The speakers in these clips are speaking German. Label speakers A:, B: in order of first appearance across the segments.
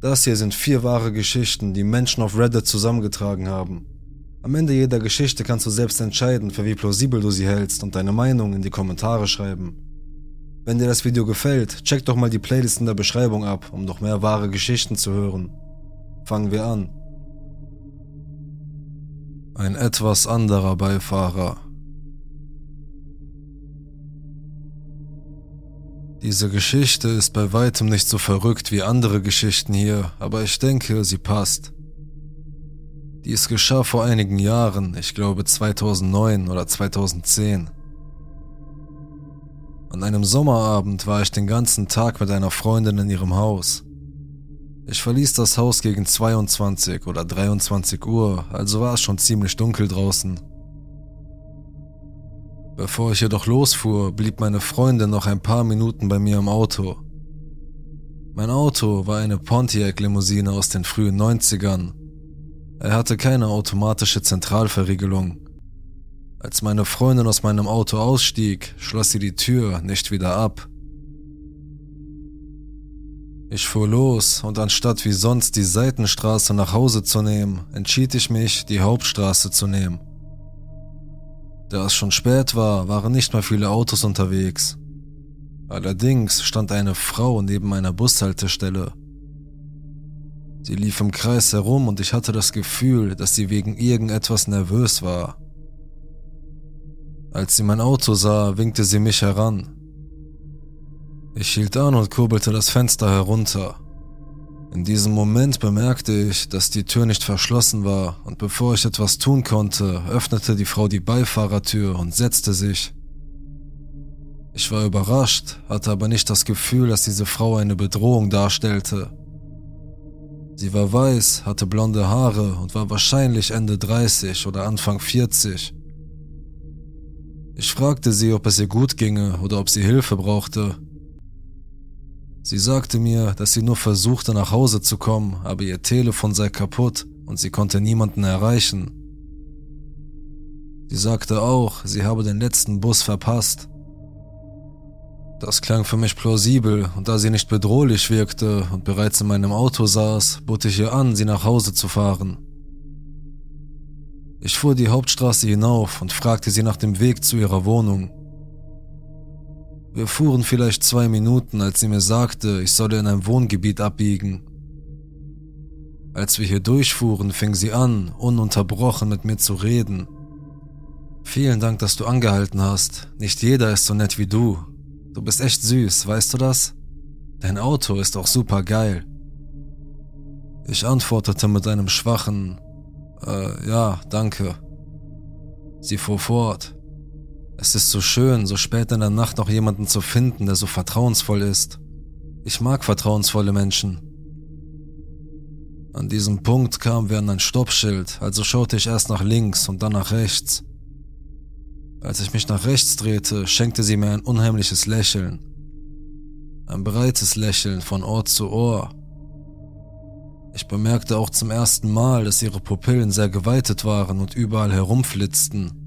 A: Das hier sind vier wahre Geschichten, die Menschen auf Reddit zusammengetragen haben. Am Ende jeder Geschichte kannst du selbst entscheiden, für wie plausibel du sie hältst und deine Meinung in die Kommentare schreiben. Wenn dir das Video gefällt, check doch mal die Playlist in der Beschreibung ab, um noch mehr wahre Geschichten zu hören. Fangen wir an. Ein etwas anderer Beifahrer. Diese Geschichte ist bei weitem nicht so verrückt wie andere Geschichten hier, aber ich denke, sie passt. Dies geschah vor einigen Jahren, ich glaube 2009 oder 2010. An einem Sommerabend war ich den ganzen Tag mit einer Freundin in ihrem Haus. Ich verließ das Haus gegen 22 oder 23 Uhr, also war es schon ziemlich dunkel draußen. Bevor ich jedoch losfuhr, blieb meine Freundin noch ein paar Minuten bei mir im Auto. Mein Auto war eine Pontiac-Limousine aus den frühen 90ern. Er hatte keine automatische Zentralverriegelung. Als meine Freundin aus meinem Auto ausstieg, schloss sie die Tür nicht wieder ab. Ich fuhr los und anstatt wie sonst die Seitenstraße nach Hause zu nehmen, entschied ich mich, die Hauptstraße zu nehmen. Da es schon spät war, waren nicht mehr viele Autos unterwegs. Allerdings stand eine Frau neben einer Bushaltestelle. Sie lief im Kreis herum und ich hatte das Gefühl, dass sie wegen irgendetwas nervös war. Als sie mein Auto sah, winkte sie mich heran. Ich hielt an und kurbelte das Fenster herunter. In diesem Moment bemerkte ich, dass die Tür nicht verschlossen war, und bevor ich etwas tun konnte, öffnete die Frau die Beifahrertür und setzte sich. Ich war überrascht, hatte aber nicht das Gefühl, dass diese Frau eine Bedrohung darstellte. Sie war weiß, hatte blonde Haare und war wahrscheinlich Ende 30 oder Anfang 40. Ich fragte sie, ob es ihr gut ginge oder ob sie Hilfe brauchte, Sie sagte mir, dass sie nur versuchte nach Hause zu kommen, aber ihr Telefon sei kaputt und sie konnte niemanden erreichen. Sie sagte auch, sie habe den letzten Bus verpasst. Das klang für mich plausibel, und da sie nicht bedrohlich wirkte und bereits in meinem Auto saß, bot ich ihr an, sie nach Hause zu fahren. Ich fuhr die Hauptstraße hinauf und fragte sie nach dem Weg zu ihrer Wohnung. Wir fuhren vielleicht zwei Minuten, als sie mir sagte, ich solle in ein Wohngebiet abbiegen. Als wir hier durchfuhren, fing sie an, ununterbrochen mit mir zu reden. Vielen Dank, dass du angehalten hast. Nicht jeder ist so nett wie du. Du bist echt süß, weißt du das? Dein Auto ist auch super geil. Ich antwortete mit einem schwachen äh, ja, danke. Sie fuhr fort. Es ist so schön, so spät in der Nacht noch jemanden zu finden, der so vertrauensvoll ist. Ich mag vertrauensvolle Menschen. An diesem Punkt kamen wir an ein Stoppschild, also schaute ich erst nach links und dann nach rechts. Als ich mich nach rechts drehte, schenkte sie mir ein unheimliches Lächeln. Ein breites Lächeln von Ohr zu Ohr. Ich bemerkte auch zum ersten Mal, dass ihre Pupillen sehr geweitet waren und überall herumflitzten.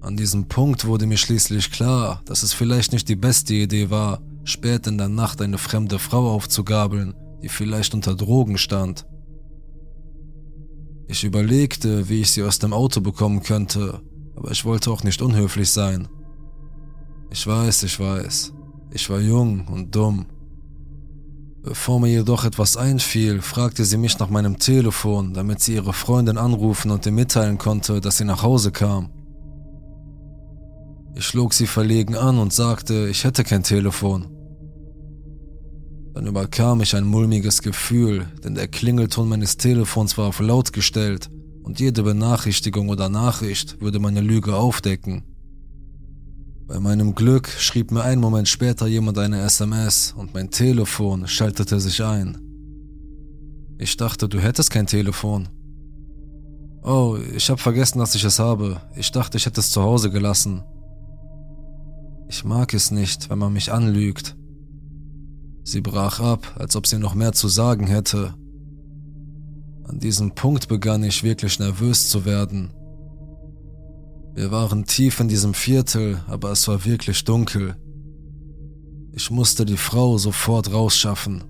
A: An diesem Punkt wurde mir schließlich klar, dass es vielleicht nicht die beste Idee war, spät in der Nacht eine fremde Frau aufzugabeln, die vielleicht unter Drogen stand. Ich überlegte, wie ich sie aus dem Auto bekommen könnte, aber ich wollte auch nicht unhöflich sein. Ich weiß, ich weiß, ich war jung und dumm. Bevor mir jedoch etwas einfiel, fragte sie mich nach meinem Telefon, damit sie ihre Freundin anrufen und ihr mitteilen konnte, dass sie nach Hause kam. Ich schlug sie verlegen an und sagte, ich hätte kein Telefon. Dann überkam ich ein mulmiges Gefühl, denn der Klingelton meines Telefons war auf laut gestellt und jede Benachrichtigung oder Nachricht würde meine Lüge aufdecken. Bei meinem Glück schrieb mir einen Moment später jemand eine SMS und mein Telefon schaltete sich ein. Ich dachte, du hättest kein Telefon. Oh, ich habe vergessen, dass ich es habe. Ich dachte, ich hätte es zu Hause gelassen. Ich mag es nicht, wenn man mich anlügt. Sie brach ab, als ob sie noch mehr zu sagen hätte. An diesem Punkt begann ich wirklich nervös zu werden. Wir waren tief in diesem Viertel, aber es war wirklich dunkel. Ich musste die Frau sofort rausschaffen.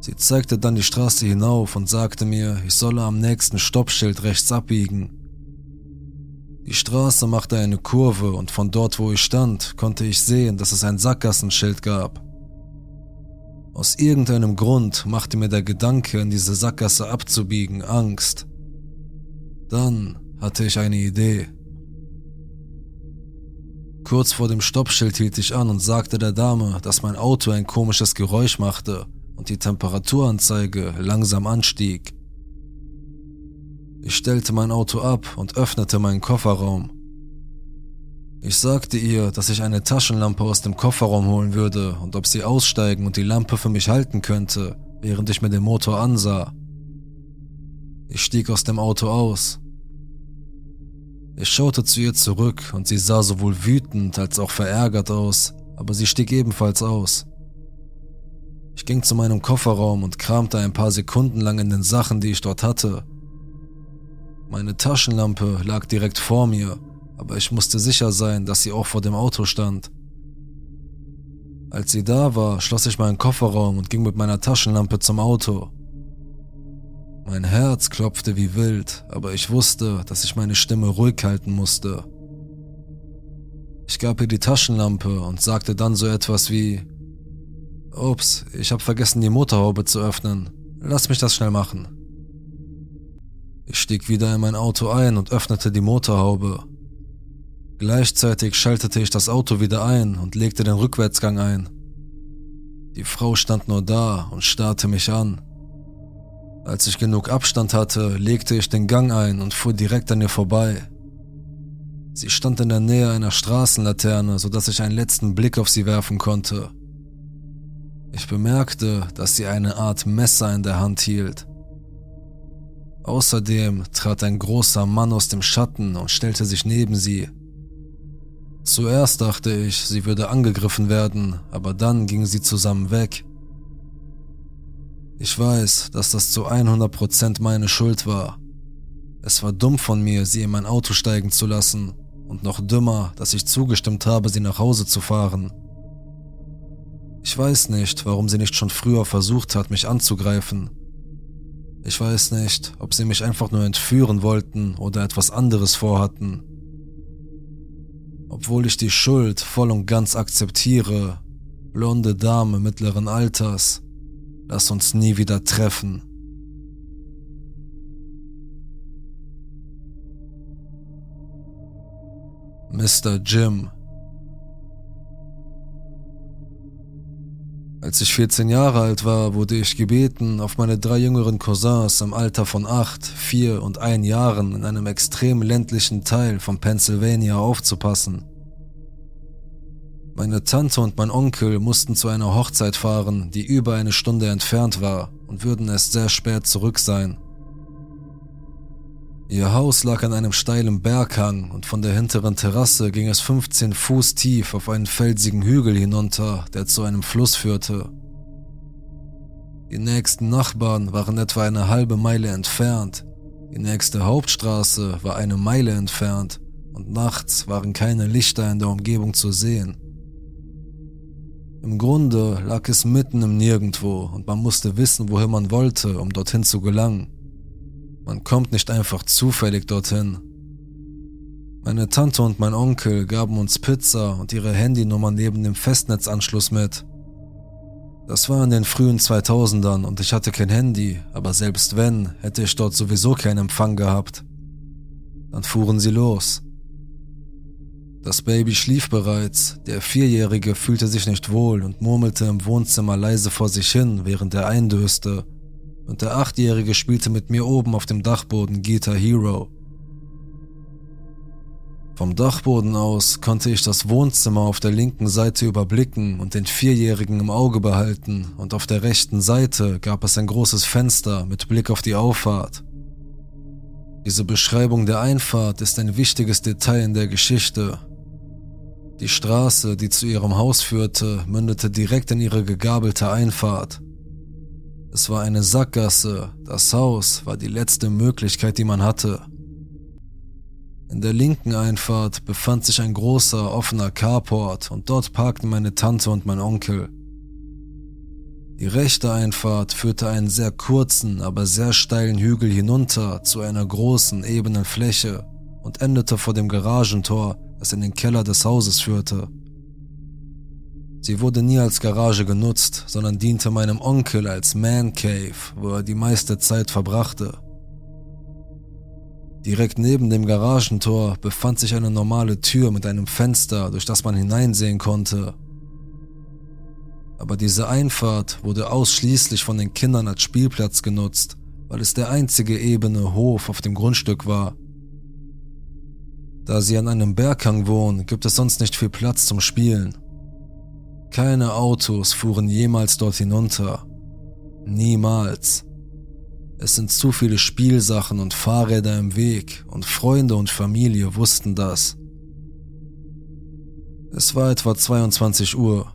A: Sie zeigte dann die Straße hinauf und sagte mir, ich solle am nächsten Stoppschild rechts abbiegen. Die Straße machte eine Kurve und von dort, wo ich stand, konnte ich sehen, dass es ein Sackgassenschild gab. Aus irgendeinem Grund machte mir der Gedanke, in diese Sackgasse abzubiegen, Angst. Dann hatte ich eine Idee. Kurz vor dem Stoppschild hielt ich an und sagte der Dame, dass mein Auto ein komisches Geräusch machte und die Temperaturanzeige langsam anstieg. Ich stellte mein Auto ab und öffnete meinen Kofferraum. Ich sagte ihr, dass ich eine Taschenlampe aus dem Kofferraum holen würde und ob sie aussteigen und die Lampe für mich halten könnte, während ich mir den Motor ansah. Ich stieg aus dem Auto aus. Ich schaute zu ihr zurück und sie sah sowohl wütend als auch verärgert aus, aber sie stieg ebenfalls aus. Ich ging zu meinem Kofferraum und kramte ein paar Sekunden lang in den Sachen, die ich dort hatte. Meine Taschenlampe lag direkt vor mir, aber ich musste sicher sein, dass sie auch vor dem Auto stand. Als sie da war, schloss ich meinen Kofferraum und ging mit meiner Taschenlampe zum Auto. Mein Herz klopfte wie wild, aber ich wusste, dass ich meine Stimme ruhig halten musste. Ich gab ihr die Taschenlampe und sagte dann so etwas wie Ups, ich habe vergessen, die Motorhaube zu öffnen. Lass mich das schnell machen. Ich stieg wieder in mein Auto ein und öffnete die Motorhaube. Gleichzeitig schaltete ich das Auto wieder ein und legte den Rückwärtsgang ein. Die Frau stand nur da und starrte mich an. Als ich genug Abstand hatte, legte ich den Gang ein und fuhr direkt an ihr vorbei. Sie stand in der Nähe einer Straßenlaterne, sodass ich einen letzten Blick auf sie werfen konnte. Ich bemerkte, dass sie eine Art Messer in der Hand hielt. Außerdem trat ein großer Mann aus dem Schatten und stellte sich neben sie. Zuerst dachte ich, sie würde angegriffen werden, aber dann gingen sie zusammen weg. Ich weiß, dass das zu 100% meine Schuld war. Es war dumm von mir, sie in mein Auto steigen zu lassen und noch dümmer, dass ich zugestimmt habe, sie nach Hause zu fahren. Ich weiß nicht, warum sie nicht schon früher versucht hat, mich anzugreifen. Ich weiß nicht, ob sie mich einfach nur entführen wollten oder etwas anderes vorhatten. Obwohl ich die Schuld voll und ganz akzeptiere, blonde Dame mittleren Alters, lass uns nie wieder treffen. Mr. Jim Als ich 14 Jahre alt war, wurde ich gebeten, auf meine drei jüngeren Cousins im Alter von 8, 4 und 1 Jahren in einem extrem ländlichen Teil von Pennsylvania aufzupassen. Meine Tante und mein Onkel mussten zu einer Hochzeit fahren, die über eine Stunde entfernt war und würden erst sehr spät zurück sein. Ihr Haus lag an einem steilen Berghang und von der hinteren Terrasse ging es 15 Fuß tief auf einen felsigen Hügel hinunter, der zu einem Fluss führte. Die nächsten Nachbarn waren etwa eine halbe Meile entfernt, die nächste Hauptstraße war eine Meile entfernt und nachts waren keine Lichter in der Umgebung zu sehen. Im Grunde lag es mitten im Nirgendwo und man musste wissen, wohin man wollte, um dorthin zu gelangen. Man kommt nicht einfach zufällig dorthin. Meine Tante und mein Onkel gaben uns Pizza und ihre Handynummer neben dem Festnetzanschluss mit. Das war in den frühen 2000ern und ich hatte kein Handy, aber selbst wenn, hätte ich dort sowieso keinen Empfang gehabt. Dann fuhren sie los. Das Baby schlief bereits, der Vierjährige fühlte sich nicht wohl und murmelte im Wohnzimmer leise vor sich hin, während er eindöste und der Achtjährige spielte mit mir oben auf dem Dachboden Guitar Hero. Vom Dachboden aus konnte ich das Wohnzimmer auf der linken Seite überblicken und den Vierjährigen im Auge behalten, und auf der rechten Seite gab es ein großes Fenster mit Blick auf die Auffahrt. Diese Beschreibung der Einfahrt ist ein wichtiges Detail in der Geschichte. Die Straße, die zu ihrem Haus führte, mündete direkt in ihre gegabelte Einfahrt. Es war eine Sackgasse, das Haus war die letzte Möglichkeit, die man hatte. In der linken Einfahrt befand sich ein großer offener Carport und dort parkten meine Tante und mein Onkel. Die rechte Einfahrt führte einen sehr kurzen, aber sehr steilen Hügel hinunter zu einer großen, ebenen Fläche und endete vor dem Garagentor, das in den Keller des Hauses führte. Sie wurde nie als Garage genutzt, sondern diente meinem Onkel als Man Cave, wo er die meiste Zeit verbrachte. Direkt neben dem Garagentor befand sich eine normale Tür mit einem Fenster, durch das man hineinsehen konnte. Aber diese Einfahrt wurde ausschließlich von den Kindern als Spielplatz genutzt, weil es der einzige ebene Hof auf dem Grundstück war. Da sie an einem Berghang wohnen, gibt es sonst nicht viel Platz zum Spielen. Keine Autos fuhren jemals dort hinunter. Niemals. Es sind zu viele Spielsachen und Fahrräder im Weg und Freunde und Familie wussten das. Es war etwa 22 Uhr.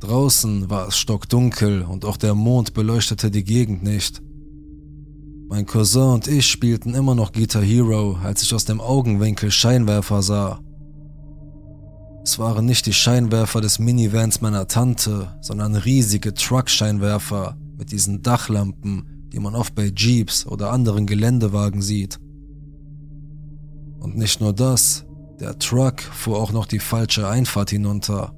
A: Draußen war es stockdunkel und auch der Mond beleuchtete die Gegend nicht. Mein Cousin und ich spielten immer noch Guitar Hero, als ich aus dem Augenwinkel Scheinwerfer sah. Es waren nicht die Scheinwerfer des Minivans meiner Tante, sondern riesige Truck-Scheinwerfer mit diesen Dachlampen, die man oft bei Jeeps oder anderen Geländewagen sieht. Und nicht nur das, der Truck fuhr auch noch die falsche Einfahrt hinunter.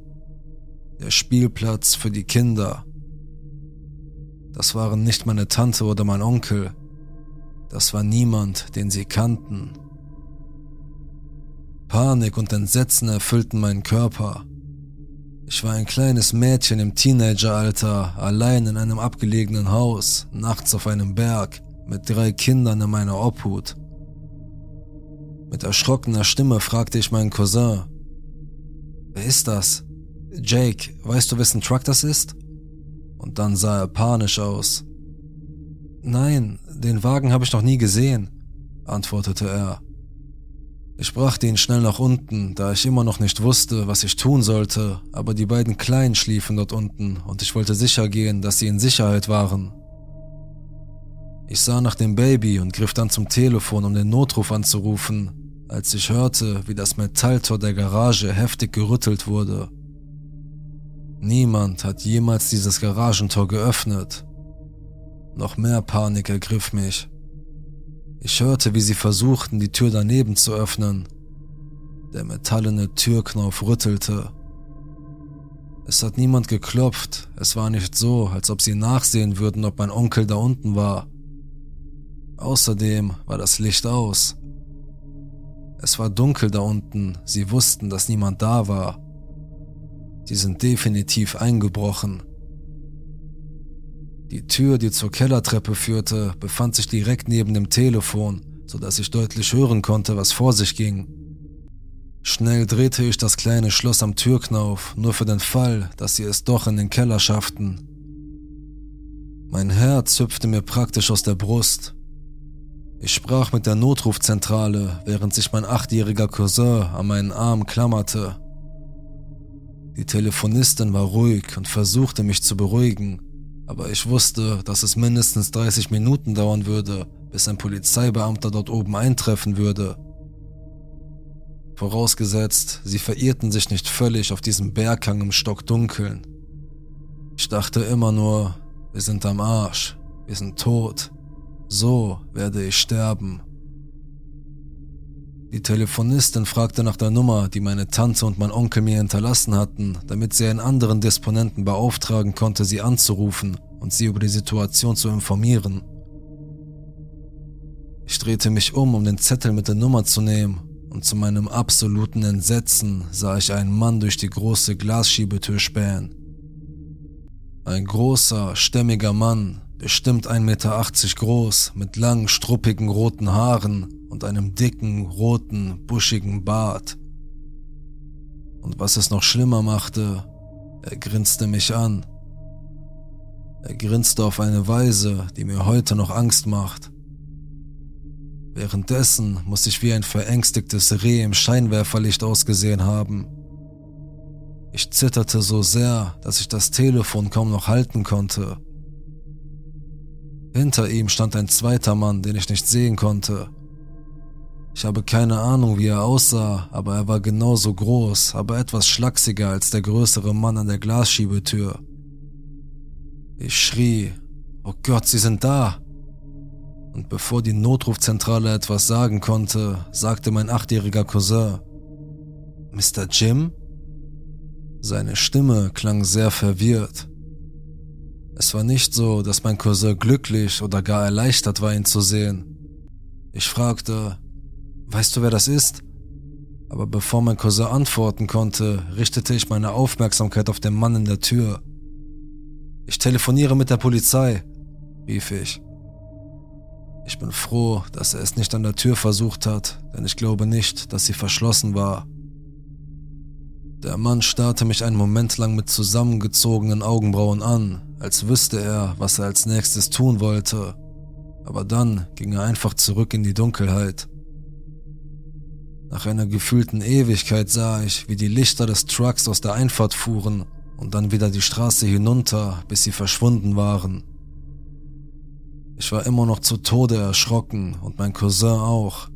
A: Der Spielplatz für die Kinder. Das waren nicht meine Tante oder mein Onkel. Das war niemand, den sie kannten. Panik und Entsetzen erfüllten meinen Körper. Ich war ein kleines Mädchen im Teenageralter, allein in einem abgelegenen Haus, nachts auf einem Berg, mit drei Kindern in meiner Obhut. Mit erschrockener Stimme fragte ich meinen Cousin, Wer ist das? Jake, weißt du, wessen Truck das ist? Und dann sah er panisch aus. Nein, den Wagen habe ich noch nie gesehen, antwortete er. Ich brachte ihn schnell nach unten, da ich immer noch nicht wusste, was ich tun sollte, aber die beiden Kleinen schliefen dort unten und ich wollte sicher gehen, dass sie in Sicherheit waren. Ich sah nach dem Baby und griff dann zum Telefon, um den Notruf anzurufen, als ich hörte, wie das Metalltor der Garage heftig gerüttelt wurde. Niemand hat jemals dieses Garagentor geöffnet. Noch mehr Panik ergriff mich. Ich hörte, wie sie versuchten, die Tür daneben zu öffnen. Der metallene Türknauf rüttelte. Es hat niemand geklopft, es war nicht so, als ob sie nachsehen würden, ob mein Onkel da unten war. Außerdem war das Licht aus. Es war dunkel da unten, sie wussten, dass niemand da war. Sie sind definitiv eingebrochen. Die Tür, die zur Kellertreppe führte, befand sich direkt neben dem Telefon, so dass ich deutlich hören konnte, was vor sich ging. Schnell drehte ich das kleine Schloss am Türknauf, nur für den Fall, dass sie es doch in den Keller schafften. Mein Herz hüpfte mir praktisch aus der Brust. Ich sprach mit der Notrufzentrale, während sich mein achtjähriger Cousin an meinen Arm klammerte. Die Telefonistin war ruhig und versuchte mich zu beruhigen, aber ich wusste, dass es mindestens 30 Minuten dauern würde, bis ein Polizeibeamter dort oben eintreffen würde. Vorausgesetzt, sie verirrten sich nicht völlig auf diesem Berghang im Stockdunkeln. Ich dachte immer nur, wir sind am Arsch, wir sind tot, so werde ich sterben. Die Telefonistin fragte nach der Nummer, die meine Tante und mein Onkel mir hinterlassen hatten, damit sie einen anderen Disponenten beauftragen konnte, sie anzurufen und sie über die Situation zu informieren. Ich drehte mich um, um den Zettel mit der Nummer zu nehmen, und zu meinem absoluten Entsetzen sah ich einen Mann durch die große Glasschiebetür spähen. Ein großer, stämmiger Mann, bestimmt 1,80 Meter groß, mit langen, struppigen roten Haaren und einem dicken, roten, buschigen Bart. Und was es noch schlimmer machte, er grinste mich an. Er grinste auf eine Weise, die mir heute noch Angst macht. Währenddessen muss ich wie ein verängstigtes Reh im Scheinwerferlicht ausgesehen haben. Ich zitterte so sehr, dass ich das Telefon kaum noch halten konnte. Hinter ihm stand ein zweiter Mann, den ich nicht sehen konnte. Ich habe keine Ahnung, wie er aussah, aber er war genauso groß, aber etwas schlachsiger als der größere Mann an der Glasschiebetür. Ich schrie, oh Gott, sie sind da. Und bevor die Notrufzentrale etwas sagen konnte, sagte mein achtjähriger Cousin, Mr. Jim? Seine Stimme klang sehr verwirrt. Es war nicht so, dass mein Cousin glücklich oder gar erleichtert war, ihn zu sehen. Ich fragte, weißt du, wer das ist? Aber bevor mein Cousin antworten konnte, richtete ich meine Aufmerksamkeit auf den Mann in der Tür. Ich telefoniere mit der Polizei, rief ich. Ich bin froh, dass er es nicht an der Tür versucht hat, denn ich glaube nicht, dass sie verschlossen war. Der Mann starrte mich einen Moment lang mit zusammengezogenen Augenbrauen an, als wüsste er, was er als nächstes tun wollte. Aber dann ging er einfach zurück in die Dunkelheit. Nach einer gefühlten Ewigkeit sah ich, wie die Lichter des Trucks aus der Einfahrt fuhren und dann wieder die Straße hinunter, bis sie verschwunden waren. Ich war immer noch zu Tode erschrocken und mein Cousin auch.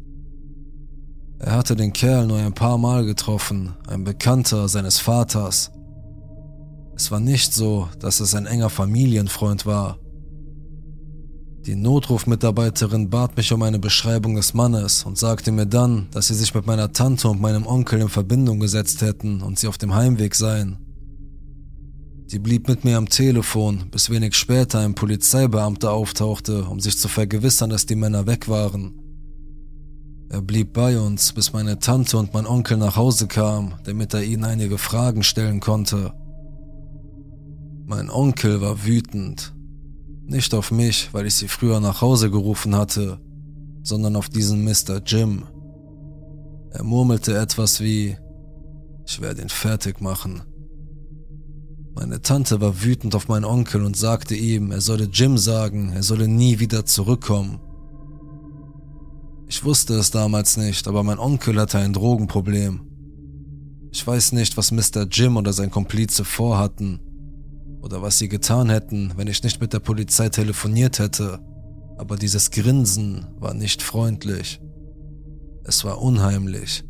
A: Er hatte den Kerl nur ein paar Mal getroffen, ein Bekannter seines Vaters. Es war nicht so, dass es ein enger Familienfreund war. Die Notrufmitarbeiterin bat mich um eine Beschreibung des Mannes und sagte mir dann, dass sie sich mit meiner Tante und meinem Onkel in Verbindung gesetzt hätten und sie auf dem Heimweg seien. Sie blieb mit mir am Telefon, bis wenig später ein Polizeibeamter auftauchte, um sich zu vergewissern, dass die Männer weg waren. Er blieb bei uns, bis meine Tante und mein Onkel nach Hause kamen, damit er ihnen einige Fragen stellen konnte. Mein Onkel war wütend, nicht auf mich, weil ich sie früher nach Hause gerufen hatte, sondern auf diesen Mr. Jim. Er murmelte etwas wie, ich werde ihn fertig machen. Meine Tante war wütend auf meinen Onkel und sagte ihm, er solle Jim sagen, er solle nie wieder zurückkommen. Ich wusste es damals nicht, aber mein Onkel hatte ein Drogenproblem. Ich weiß nicht, was Mr. Jim oder sein Komplize vorhatten, oder was sie getan hätten, wenn ich nicht mit der Polizei telefoniert hätte, aber dieses Grinsen war nicht freundlich. Es war unheimlich.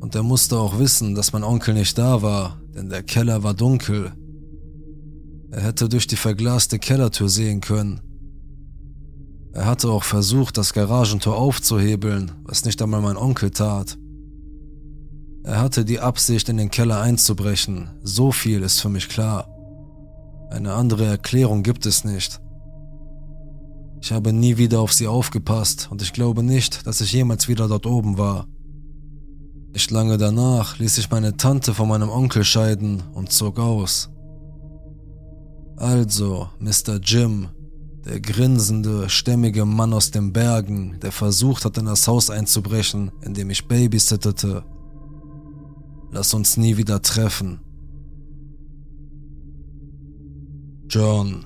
A: Und er musste auch wissen, dass mein Onkel nicht da war, denn der Keller war dunkel. Er hätte durch die verglaste Kellertür sehen können. Er hatte auch versucht, das Garagentor aufzuhebeln, was nicht einmal mein Onkel tat. Er hatte die Absicht, in den Keller einzubrechen. So viel ist für mich klar. Eine andere Erklärung gibt es nicht. Ich habe nie wieder auf sie aufgepasst und ich glaube nicht, dass ich jemals wieder dort oben war. Nicht lange danach ließ ich meine Tante von meinem Onkel scheiden und zog aus. Also, Mr. Jim, der grinsende, stämmige Mann aus den Bergen, der versucht hat, in das Haus einzubrechen, in dem ich babysittete, Lass uns nie wieder treffen. John.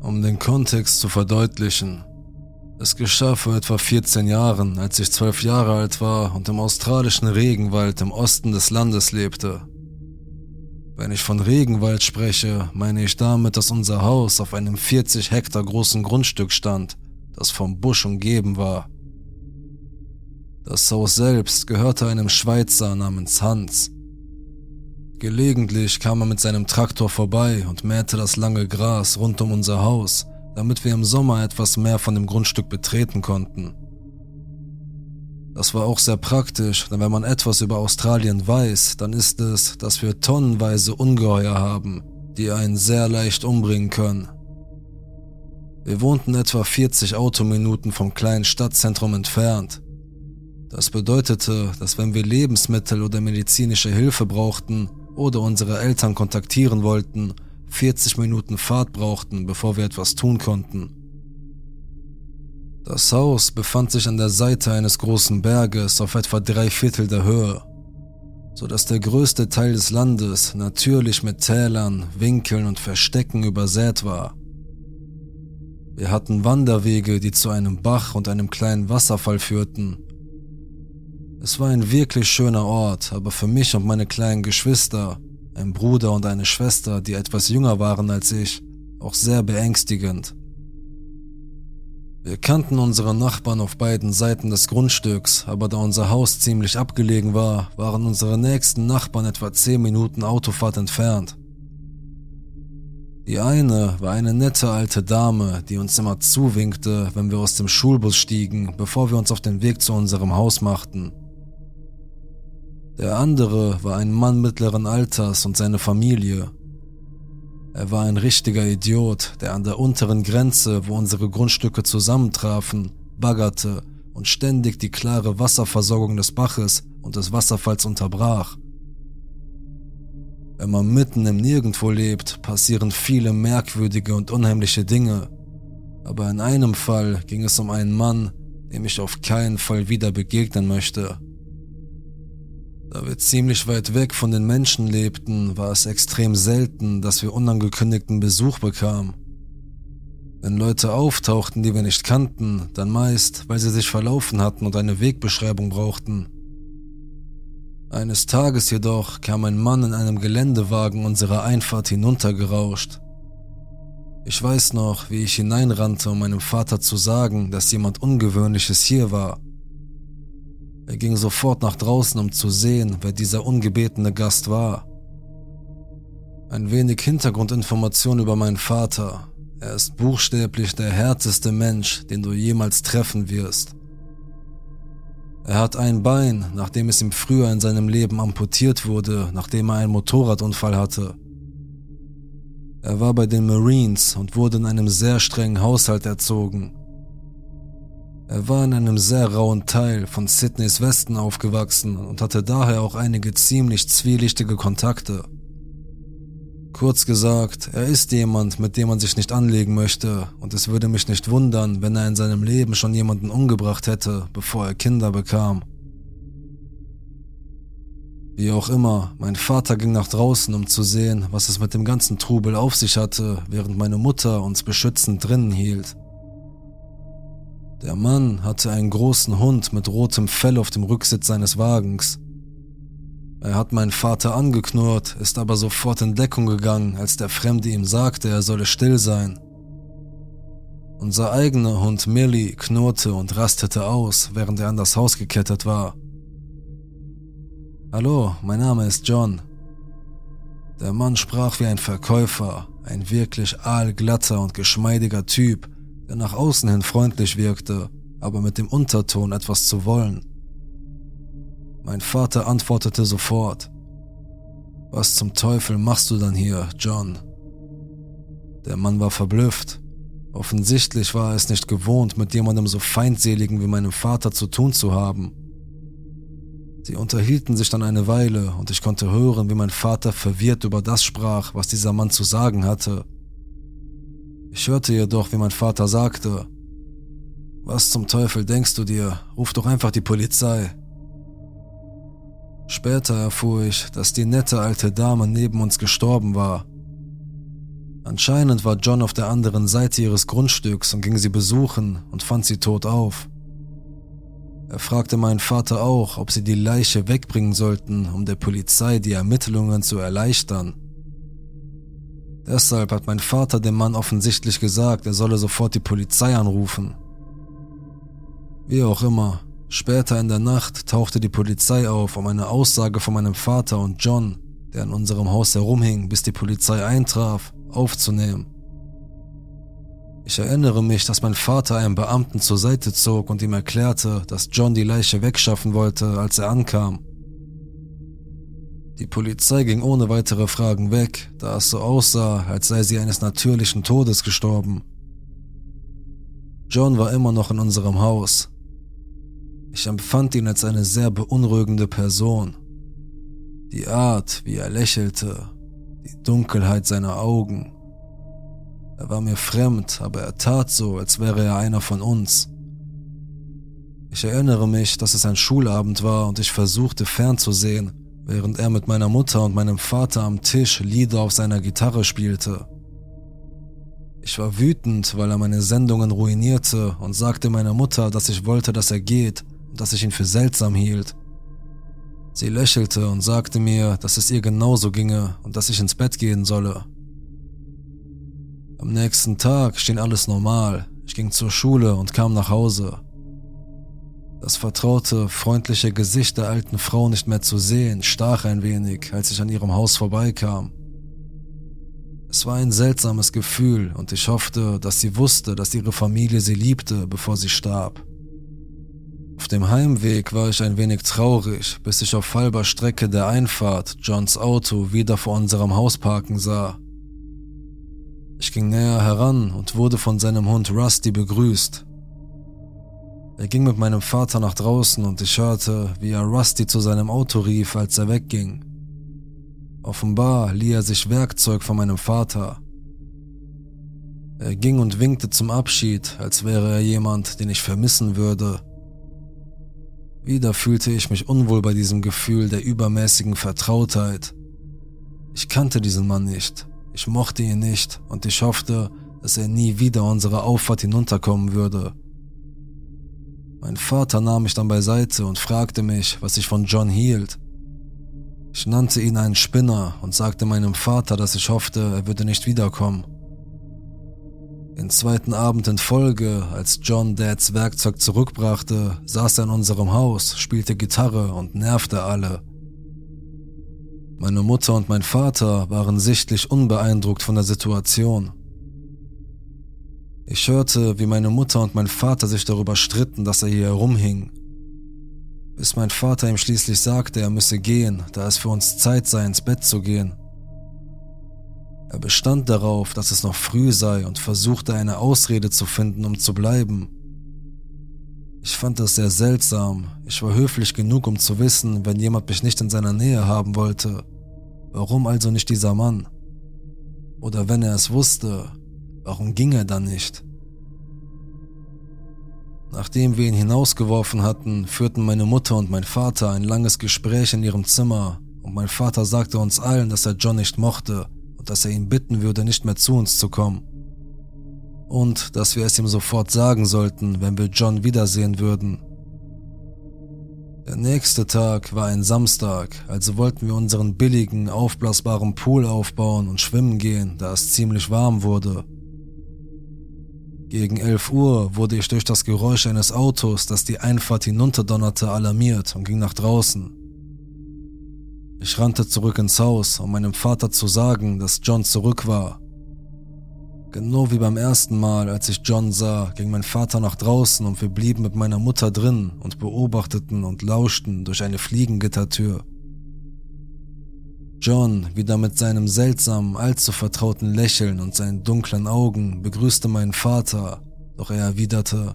A: Um den Kontext zu verdeutlichen. Es geschah vor etwa 14 Jahren, als ich 12 Jahre alt war und im australischen Regenwald im Osten des Landes lebte. Wenn ich von Regenwald spreche, meine ich damit, dass unser Haus auf einem 40 Hektar großen Grundstück stand, das vom Busch umgeben war. Das Haus selbst gehörte einem Schweizer namens Hans. Gelegentlich kam er mit seinem Traktor vorbei und mähte das lange Gras rund um unser Haus, damit wir im Sommer etwas mehr von dem Grundstück betreten konnten. Das war auch sehr praktisch, denn wenn man etwas über Australien weiß, dann ist es, dass wir tonnenweise Ungeheuer haben, die einen sehr leicht umbringen können. Wir wohnten etwa 40 Autominuten vom kleinen Stadtzentrum entfernt das bedeutete, dass wenn wir Lebensmittel oder medizinische Hilfe brauchten oder unsere Eltern kontaktieren wollten, 40 Minuten Fahrt brauchten, bevor wir etwas tun konnten. Das Haus befand sich an der Seite eines großen Berges auf etwa drei Viertel der Höhe, so dass der größte Teil des Landes natürlich mit Tälern, Winkeln und Verstecken übersät war. Wir hatten Wanderwege, die zu einem Bach und einem kleinen Wasserfall führten, es war ein wirklich schöner Ort, aber für mich und meine kleinen Geschwister, ein Bruder und eine Schwester, die etwas jünger waren als ich, auch sehr beängstigend. Wir kannten unsere Nachbarn auf beiden Seiten des Grundstücks, aber da unser Haus ziemlich abgelegen war, waren unsere nächsten Nachbarn etwa 10 Minuten Autofahrt entfernt. Die eine war eine nette alte Dame, die uns immer zuwinkte, wenn wir aus dem Schulbus stiegen, bevor wir uns auf den Weg zu unserem Haus machten. Der andere war ein Mann mittleren Alters und seine Familie. Er war ein richtiger Idiot, der an der unteren Grenze, wo unsere Grundstücke zusammentrafen, baggerte und ständig die klare Wasserversorgung des Baches und des Wasserfalls unterbrach. Wenn man mitten im Nirgendwo lebt, passieren viele merkwürdige und unheimliche Dinge. Aber in einem Fall ging es um einen Mann, dem ich auf keinen Fall wieder begegnen möchte. Da wir ziemlich weit weg von den Menschen lebten, war es extrem selten, dass wir unangekündigten Besuch bekamen. Wenn Leute auftauchten, die wir nicht kannten, dann meist, weil sie sich verlaufen hatten und eine Wegbeschreibung brauchten. Eines Tages jedoch kam ein Mann in einem Geländewagen unsere Einfahrt hinuntergerauscht. Ich weiß noch, wie ich hineinrannte, um meinem Vater zu sagen, dass jemand Ungewöhnliches hier war. Er ging sofort nach draußen, um zu sehen, wer dieser ungebetene Gast war. Ein wenig Hintergrundinformation über meinen Vater. Er ist buchstäblich der härteste Mensch, den du jemals treffen wirst. Er hat ein Bein, nachdem es ihm früher in seinem Leben amputiert wurde, nachdem er einen Motorradunfall hatte. Er war bei den Marines und wurde in einem sehr strengen Haushalt erzogen. Er war in einem sehr rauen Teil von Sydneys Westen aufgewachsen und hatte daher auch einige ziemlich zwielichtige Kontakte. Kurz gesagt, er ist jemand, mit dem man sich nicht anlegen möchte, und es würde mich nicht wundern, wenn er in seinem Leben schon jemanden umgebracht hätte, bevor er Kinder bekam. Wie auch immer, mein Vater ging nach draußen, um zu sehen, was es mit dem ganzen Trubel auf sich hatte, während meine Mutter uns beschützend drinnen hielt. Der Mann hatte einen großen Hund mit rotem Fell auf dem Rücksitz seines Wagens. Er hat meinen Vater angeknurrt, ist aber sofort in Deckung gegangen, als der Fremde ihm sagte, er solle still sein. Unser eigener Hund Millie knurrte und rastete aus, während er an das Haus gekettet war. Hallo, mein Name ist John. Der Mann sprach wie ein Verkäufer, ein wirklich aalglatter und geschmeidiger Typ, der nach außen hin freundlich wirkte, aber mit dem Unterton etwas zu wollen. Mein Vater antwortete sofort. Was zum Teufel machst du dann hier, John? Der Mann war verblüfft. Offensichtlich war er es nicht gewohnt, mit jemandem so feindseligen wie meinem Vater zu tun zu haben. Sie unterhielten sich dann eine Weile und ich konnte hören, wie mein Vater verwirrt über das sprach, was dieser Mann zu sagen hatte. Ich hörte jedoch, wie mein Vater sagte, was zum Teufel denkst du dir? Ruf doch einfach die Polizei. Später erfuhr ich, dass die nette alte Dame neben uns gestorben war. Anscheinend war John auf der anderen Seite ihres Grundstücks und ging sie besuchen und fand sie tot auf. Er fragte meinen Vater auch, ob sie die Leiche wegbringen sollten, um der Polizei die Ermittlungen zu erleichtern. Deshalb hat mein Vater dem Mann offensichtlich gesagt, er solle sofort die Polizei anrufen. Wie auch immer, später in der Nacht tauchte die Polizei auf, um eine Aussage von meinem Vater und John, der in unserem Haus herumhing, bis die Polizei eintraf, aufzunehmen. Ich erinnere mich, dass mein Vater einen Beamten zur Seite zog und ihm erklärte, dass John die Leiche wegschaffen wollte, als er ankam. Die Polizei ging ohne weitere Fragen weg, da es so aussah, als sei sie eines natürlichen Todes gestorben. John war immer noch in unserem Haus. Ich empfand ihn als eine sehr beunruhigende Person. Die Art, wie er lächelte, die Dunkelheit seiner Augen. Er war mir fremd, aber er tat so, als wäre er einer von uns. Ich erinnere mich, dass es ein Schulabend war und ich versuchte fernzusehen, während er mit meiner Mutter und meinem Vater am Tisch Lieder auf seiner Gitarre spielte. Ich war wütend, weil er meine Sendungen ruinierte und sagte meiner Mutter, dass ich wollte, dass er geht und dass ich ihn für seltsam hielt. Sie lächelte und sagte mir, dass es ihr genauso ginge und dass ich ins Bett gehen solle. Am nächsten Tag schien alles normal. Ich ging zur Schule und kam nach Hause. Das vertraute, freundliche Gesicht der alten Frau nicht mehr zu sehen, stach ein wenig, als ich an ihrem Haus vorbeikam. Es war ein seltsames Gefühl und ich hoffte, dass sie wusste, dass ihre Familie sie liebte, bevor sie starb. Auf dem Heimweg war ich ein wenig traurig, bis ich auf halber Strecke der Einfahrt Johns Auto wieder vor unserem Haus parken sah. Ich ging näher heran und wurde von seinem Hund Rusty begrüßt. Er ging mit meinem Vater nach draußen und ich hörte, wie er Rusty zu seinem Auto rief, als er wegging. Offenbar lieh er sich Werkzeug von meinem Vater. Er ging und winkte zum Abschied, als wäre er jemand, den ich vermissen würde. Wieder fühlte ich mich unwohl bei diesem Gefühl der übermäßigen Vertrautheit. Ich kannte diesen Mann nicht. Ich mochte ihn nicht und ich hoffte, dass er nie wieder unsere Auffahrt hinunterkommen würde. Mein Vater nahm mich dann beiseite und fragte mich, was ich von John hielt. Ich nannte ihn einen Spinner und sagte meinem Vater, dass ich hoffte, er würde nicht wiederkommen. Den zweiten Abend in Folge, als John Dads Werkzeug zurückbrachte, saß er in unserem Haus, spielte Gitarre und nervte alle. Meine Mutter und mein Vater waren sichtlich unbeeindruckt von der Situation. Ich hörte, wie meine Mutter und mein Vater sich darüber stritten, dass er hier herumhing. Bis mein Vater ihm schließlich sagte, er müsse gehen, da es für uns Zeit sei, ins Bett zu gehen. Er bestand darauf, dass es noch früh sei und versuchte eine Ausrede zu finden, um zu bleiben. Ich fand das sehr seltsam. Ich war höflich genug, um zu wissen, wenn jemand mich nicht in seiner Nähe haben wollte. Warum also nicht dieser Mann? Oder wenn er es wusste, warum ging er dann nicht? Nachdem wir ihn hinausgeworfen hatten, führten meine Mutter und mein Vater ein langes Gespräch in ihrem Zimmer und mein Vater sagte uns allen, dass er John nicht mochte und dass er ihn bitten würde, nicht mehr zu uns zu kommen und dass wir es ihm sofort sagen sollten, wenn wir John wiedersehen würden. Der nächste Tag war ein Samstag, also wollten wir unseren billigen, aufblasbaren Pool aufbauen und schwimmen gehen, da es ziemlich warm wurde. Gegen 11 Uhr wurde ich durch das Geräusch eines Autos, das die Einfahrt hinunterdonnerte, alarmiert und ging nach draußen. Ich rannte zurück ins Haus, um meinem Vater zu sagen, dass John zurück war Genau wie beim ersten Mal, als ich John sah, ging mein Vater nach draußen und wir blieben mit meiner Mutter drin und beobachteten und lauschten durch eine Fliegengittertür. John, wieder mit seinem seltsamen, allzu vertrauten Lächeln und seinen dunklen Augen, begrüßte meinen Vater, doch er erwiderte,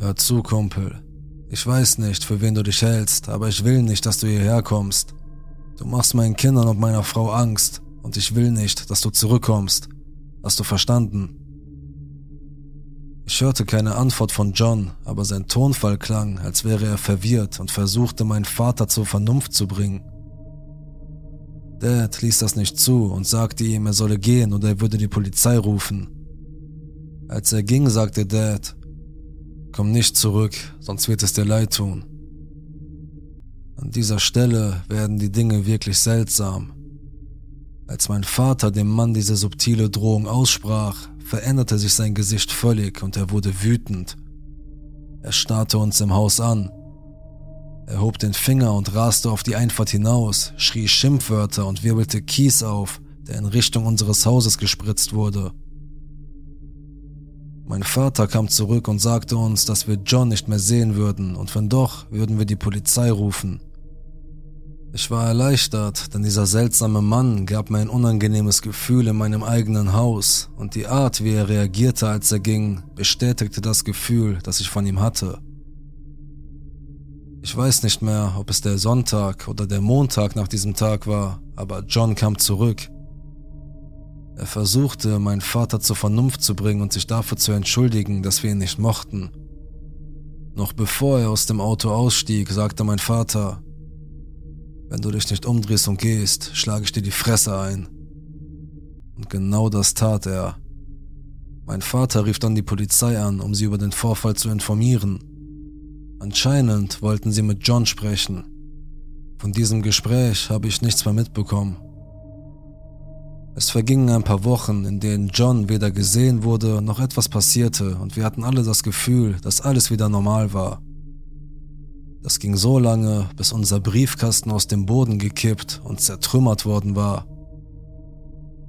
A: Hör zu, Kumpel. Ich weiß nicht, für wen du dich hältst, aber ich will nicht, dass du hierher kommst. Du machst meinen Kindern und meiner Frau Angst und ich will nicht, dass du zurückkommst. Hast du verstanden? Ich hörte keine Antwort von John, aber sein Tonfall klang, als wäre er verwirrt und versuchte, meinen Vater zur Vernunft zu bringen. Dad ließ das nicht zu und sagte ihm, er solle gehen oder er würde die Polizei rufen. Als er ging, sagte Dad, komm nicht zurück, sonst wird es dir leid tun. An dieser Stelle werden die Dinge wirklich seltsam. Als mein Vater dem Mann diese subtile Drohung aussprach, veränderte sich sein Gesicht völlig und er wurde wütend. Er starrte uns im Haus an. Er hob den Finger und raste auf die Einfahrt hinaus, schrie Schimpfwörter und wirbelte Kies auf, der in Richtung unseres Hauses gespritzt wurde. Mein Vater kam zurück und sagte uns, dass wir John nicht mehr sehen würden und wenn doch, würden wir die Polizei rufen. Ich war erleichtert, denn dieser seltsame Mann gab mir ein unangenehmes Gefühl in meinem eigenen Haus und die Art, wie er reagierte, als er ging, bestätigte das Gefühl, das ich von ihm hatte. Ich weiß nicht mehr, ob es der Sonntag oder der Montag nach diesem Tag war, aber John kam zurück. Er versuchte, meinen Vater zur Vernunft zu bringen und sich dafür zu entschuldigen, dass wir ihn nicht mochten. Noch bevor er aus dem Auto ausstieg, sagte mein Vater, wenn du dich nicht umdrehst und gehst, schlage ich dir die Fresse ein. Und genau das tat er. Mein Vater rief dann die Polizei an, um sie über den Vorfall zu informieren. Anscheinend wollten sie mit John sprechen. Von diesem Gespräch habe ich nichts mehr mitbekommen. Es vergingen ein paar Wochen, in denen John weder gesehen wurde noch etwas passierte und wir hatten alle das Gefühl, dass alles wieder normal war. Das ging so lange, bis unser Briefkasten aus dem Boden gekippt und zertrümmert worden war.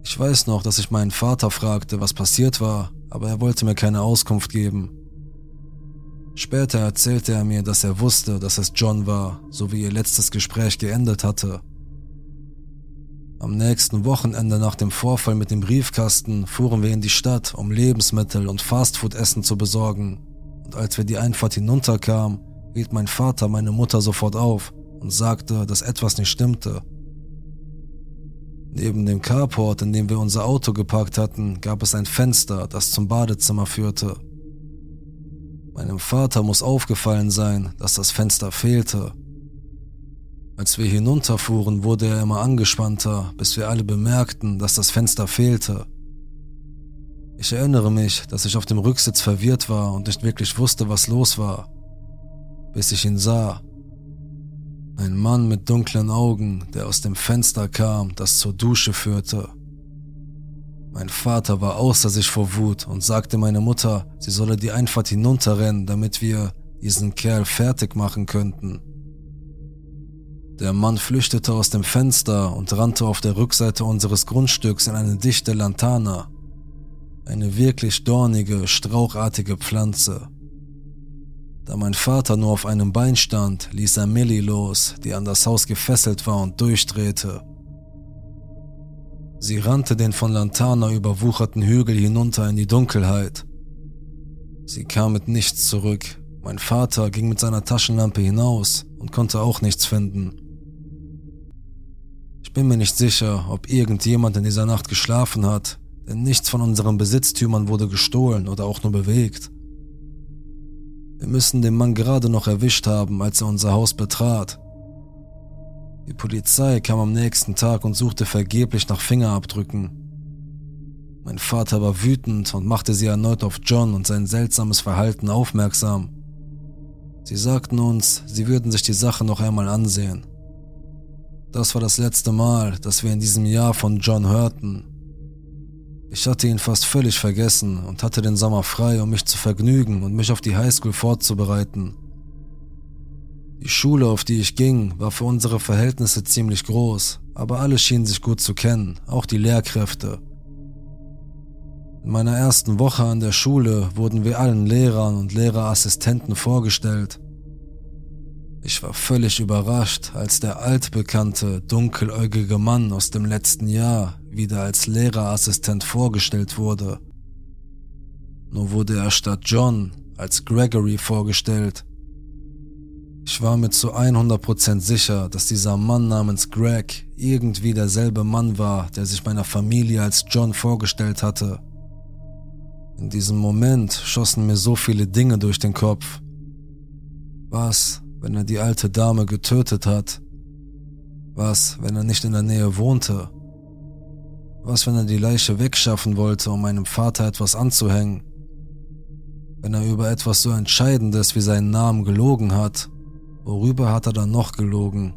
A: Ich weiß noch, dass ich meinen Vater fragte, was passiert war, aber er wollte mir keine Auskunft geben. Später erzählte er mir, dass er wusste, dass es John war, so wie ihr letztes Gespräch geendet hatte. Am nächsten Wochenende nach dem Vorfall mit dem Briefkasten fuhren wir in die Stadt, um Lebensmittel und Fastfood-Essen zu besorgen. Und als wir die Einfahrt hinunterkamen, hielt mein Vater meine Mutter sofort auf und sagte, dass etwas nicht stimmte. Neben dem Carport, in dem wir unser Auto geparkt hatten, gab es ein Fenster, das zum Badezimmer führte. Meinem Vater muss aufgefallen sein, dass das Fenster fehlte als wir hinunterfuhren, wurde er immer angespannter, bis wir alle bemerkten, dass das Fenster fehlte. Ich erinnere mich, dass ich auf dem Rücksitz verwirrt war und nicht wirklich wusste, was los war, bis ich ihn sah. Ein Mann mit dunklen Augen, der aus dem Fenster kam, das zur Dusche führte. Mein Vater war außer sich vor Wut und sagte meiner Mutter, sie solle die Einfahrt hinunterrennen, damit wir diesen Kerl fertig machen könnten. Der Mann flüchtete aus dem Fenster und rannte auf der Rückseite unseres Grundstücks in eine dichte Lantana. Eine wirklich dornige, strauchartige Pflanze. Da mein Vater nur auf einem Bein stand, ließ er Millie los, die an das Haus gefesselt war und durchdrehte. Sie rannte den von Lantana überwucherten Hügel hinunter in die Dunkelheit. Sie kam mit nichts zurück. Mein Vater ging mit seiner Taschenlampe hinaus und konnte auch nichts finden. Ich bin mir nicht sicher, ob irgendjemand in dieser Nacht geschlafen hat, denn nichts von unseren Besitztümern wurde gestohlen oder auch nur bewegt. Wir müssen den Mann gerade noch erwischt haben, als er unser Haus betrat. Die Polizei kam am nächsten Tag und suchte vergeblich nach Fingerabdrücken. Mein Vater war wütend und machte sie erneut auf John und sein seltsames Verhalten aufmerksam. Sie sagten uns, sie würden sich die Sache noch einmal ansehen. Das war das letzte Mal, dass wir in diesem Jahr von John hörten. Ich hatte ihn fast völlig vergessen und hatte den Sommer frei, um mich zu vergnügen und mich auf die Highschool vorzubereiten. Die Schule, auf die ich ging, war für unsere Verhältnisse ziemlich groß, aber alle schienen sich gut zu kennen, auch die Lehrkräfte. In meiner ersten Woche an der Schule wurden wir allen Lehrern und Lehrerassistenten vorgestellt. Ich war völlig überrascht, als der altbekannte, dunkeläugige Mann aus dem letzten Jahr wieder als Lehrerassistent vorgestellt wurde. Nur wurde er statt John als Gregory vorgestellt. Ich war mir zu 100% sicher, dass dieser Mann namens Greg irgendwie derselbe Mann war, der sich meiner Familie als John vorgestellt hatte. In diesem Moment schossen mir so viele Dinge durch den Kopf. Was, wenn er die alte Dame getötet hat? Was, wenn er nicht in der Nähe wohnte? Was, wenn er die Leiche wegschaffen wollte, um meinem Vater etwas anzuhängen? Wenn er über etwas so Entscheidendes wie seinen Namen gelogen hat, worüber hat er dann noch gelogen?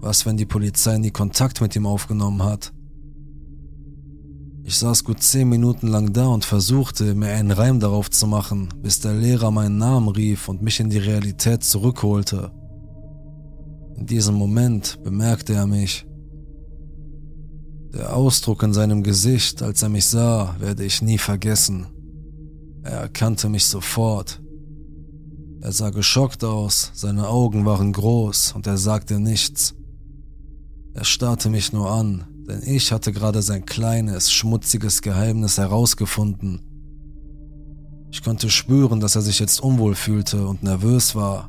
A: Was, wenn die Polizei nie Kontakt mit ihm aufgenommen hat? Ich saß gut zehn Minuten lang da und versuchte, mir einen Reim darauf zu machen, bis der Lehrer meinen Namen rief und mich in die Realität zurückholte. In diesem Moment bemerkte er mich. Der Ausdruck in seinem Gesicht, als er mich sah, werde ich nie vergessen. Er erkannte mich sofort. Er sah geschockt aus, seine Augen waren groß und er sagte nichts. Er starrte mich nur an, denn ich hatte gerade sein kleines, schmutziges Geheimnis herausgefunden. Ich konnte spüren, dass er sich jetzt unwohl fühlte und nervös war.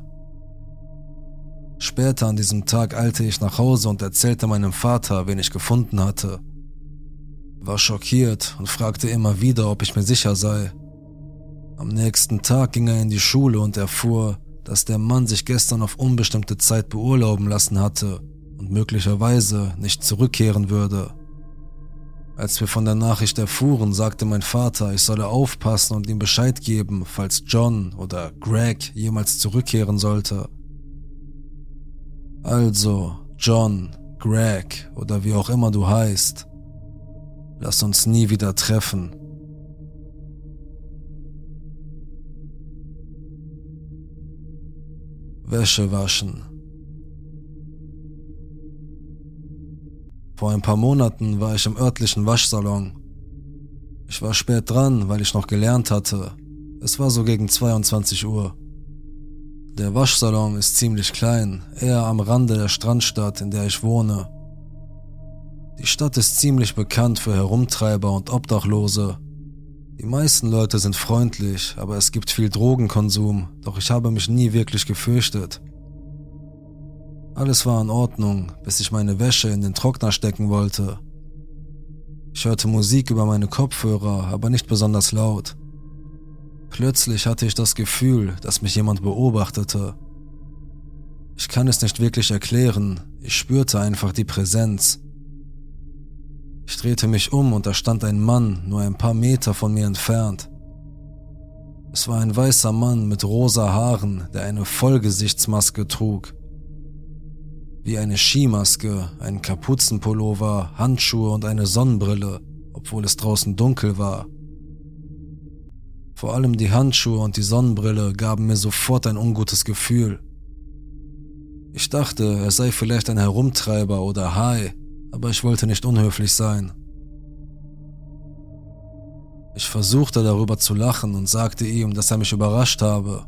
A: Später an diesem Tag eilte ich nach Hause und erzählte meinem Vater, wen ich gefunden hatte. War schockiert und fragte immer wieder, ob ich mir sicher sei. Am nächsten Tag ging er in die Schule und erfuhr, dass der Mann sich gestern auf unbestimmte Zeit beurlauben lassen hatte und möglicherweise nicht zurückkehren würde. Als wir von der Nachricht erfuhren, sagte mein Vater, ich solle aufpassen und ihm Bescheid geben, falls John oder Greg jemals zurückkehren sollte. Also, John, Greg oder wie auch immer du heißt, Lass uns nie wieder treffen. Wäsche waschen. Vor ein paar Monaten war ich im örtlichen Waschsalon. Ich war spät dran, weil ich noch gelernt hatte. Es war so gegen 22 Uhr. Der Waschsalon ist ziemlich klein, eher am Rande der Strandstadt, in der ich wohne. Die Stadt ist ziemlich bekannt für Herumtreiber und Obdachlose. Die meisten Leute sind freundlich, aber es gibt viel Drogenkonsum, doch ich habe mich nie wirklich gefürchtet. Alles war in Ordnung, bis ich meine Wäsche in den Trockner stecken wollte. Ich hörte Musik über meine Kopfhörer, aber nicht besonders laut. Plötzlich hatte ich das Gefühl, dass mich jemand beobachtete. Ich kann es nicht wirklich erklären, ich spürte einfach die Präsenz. Ich drehte mich um und da stand ein Mann nur ein paar Meter von mir entfernt. Es war ein weißer Mann mit rosa Haaren, der eine Vollgesichtsmaske trug. Wie eine Skimaske, ein Kapuzenpullover, Handschuhe und eine Sonnenbrille, obwohl es draußen dunkel war. Vor allem die Handschuhe und die Sonnenbrille gaben mir sofort ein ungutes Gefühl. Ich dachte, er sei vielleicht ein Herumtreiber oder Hai, aber ich wollte nicht unhöflich sein. Ich versuchte darüber zu lachen und sagte ihm, dass er mich überrascht habe.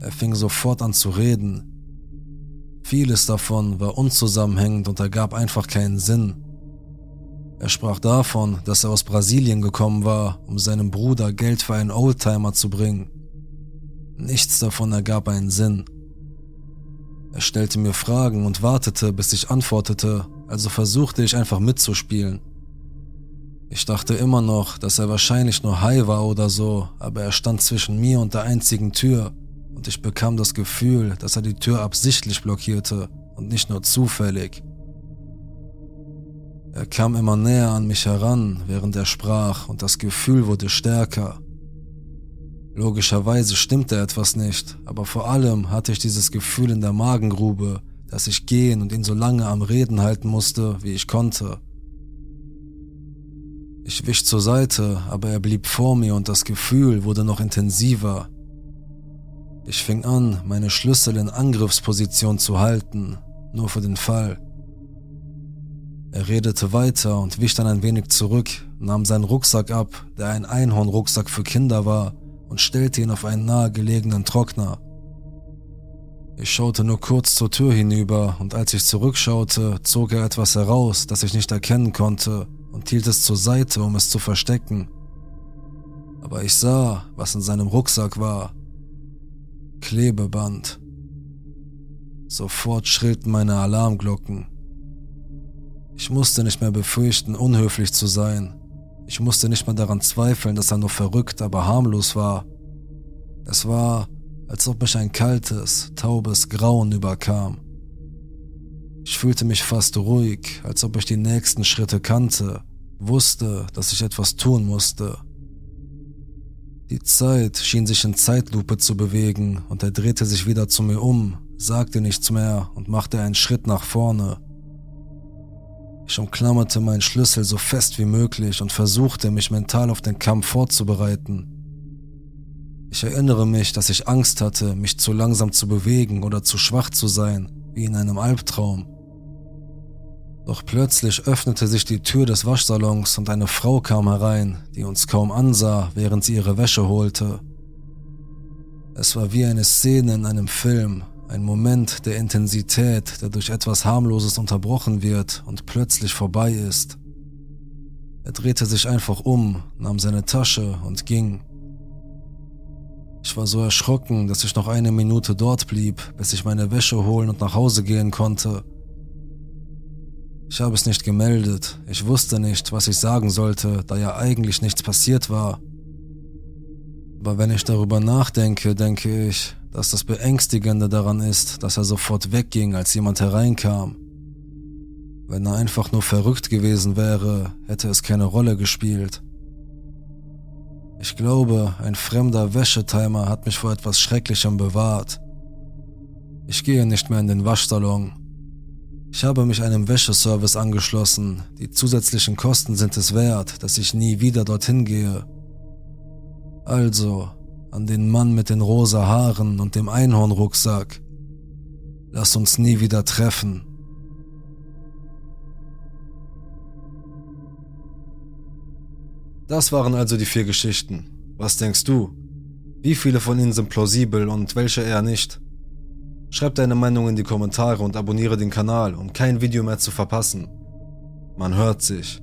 A: Er fing sofort an zu reden. Vieles davon war unzusammenhängend und ergab einfach keinen Sinn. Er sprach davon, dass er aus Brasilien gekommen war, um seinem Bruder Geld für einen Oldtimer zu bringen. Nichts davon ergab einen Sinn. Er stellte mir Fragen und wartete, bis ich antwortete, also versuchte ich einfach mitzuspielen. Ich dachte immer noch, dass er wahrscheinlich nur High war oder so, aber er stand zwischen mir und der einzigen Tür und ich bekam das Gefühl, dass er die Tür absichtlich blockierte und nicht nur zufällig. Er kam immer näher an mich heran, während er sprach, und das Gefühl wurde stärker. Logischerweise stimmte etwas nicht, aber vor allem hatte ich dieses Gefühl in der Magengrube, dass ich gehen und ihn so lange am Reden halten musste, wie ich konnte. Ich wich zur Seite, aber er blieb vor mir und das Gefühl wurde noch intensiver. Ich fing an, meine Schlüssel in Angriffsposition zu halten, nur für den Fall. Er redete weiter und wich dann ein wenig zurück, nahm seinen Rucksack ab, der ein Einhornrucksack für Kinder war, und stellte ihn auf einen nahegelegenen Trockner. Ich schaute nur kurz zur Tür hinüber, und als ich zurückschaute, zog er etwas heraus, das ich nicht erkennen konnte, und hielt es zur Seite, um es zu verstecken. Aber ich sah, was in seinem Rucksack war. Klebeband. Sofort schrillten meine Alarmglocken. Ich musste nicht mehr befürchten, unhöflich zu sein. Ich musste nicht mehr daran zweifeln, dass er nur verrückt, aber harmlos war. Es war, als ob mich ein kaltes, taubes Grauen überkam. Ich fühlte mich fast ruhig, als ob ich die nächsten Schritte kannte, wusste, dass ich etwas tun musste. Die Zeit schien sich in Zeitlupe zu bewegen und er drehte sich wieder zu mir um, sagte nichts mehr und machte einen Schritt nach vorne. Ich umklammerte meinen Schlüssel so fest wie möglich und versuchte, mich mental auf den Kampf vorzubereiten. Ich erinnere mich, dass ich Angst hatte, mich zu langsam zu bewegen oder zu schwach zu sein, wie in einem Albtraum. Doch plötzlich öffnete sich die Tür des Waschsalons und eine Frau kam herein, die uns kaum ansah, während sie ihre Wäsche holte. Es war wie eine Szene in einem Film, ein Moment der Intensität, der durch etwas Harmloses unterbrochen wird und plötzlich vorbei ist. Er drehte sich einfach um, nahm seine Tasche und ging. War so erschrocken, dass ich noch eine Minute dort blieb, bis ich meine Wäsche holen und nach Hause gehen konnte. Ich habe es nicht gemeldet, ich wusste nicht, was ich sagen sollte, da ja eigentlich nichts passiert war. Aber wenn ich darüber nachdenke, denke ich, dass das Beängstigende daran ist, dass er sofort wegging, als jemand hereinkam. Wenn er einfach nur verrückt gewesen wäre, hätte es keine Rolle gespielt. Ich glaube, ein fremder Wäschetimer hat mich vor etwas Schrecklichem bewahrt. Ich gehe nicht mehr in den Waschsalon. Ich habe mich einem Wäscheservice angeschlossen. Die zusätzlichen Kosten sind es wert, dass ich nie wieder dorthin gehe. Also, an den Mann mit den rosa Haaren und dem Einhornrucksack. Lass uns nie wieder treffen. Das waren also die vier Geschichten. Was denkst du? Wie viele von ihnen sind plausibel und welche eher nicht? Schreib deine Meinung in die Kommentare und abonniere den Kanal, um kein Video mehr zu verpassen. Man hört sich.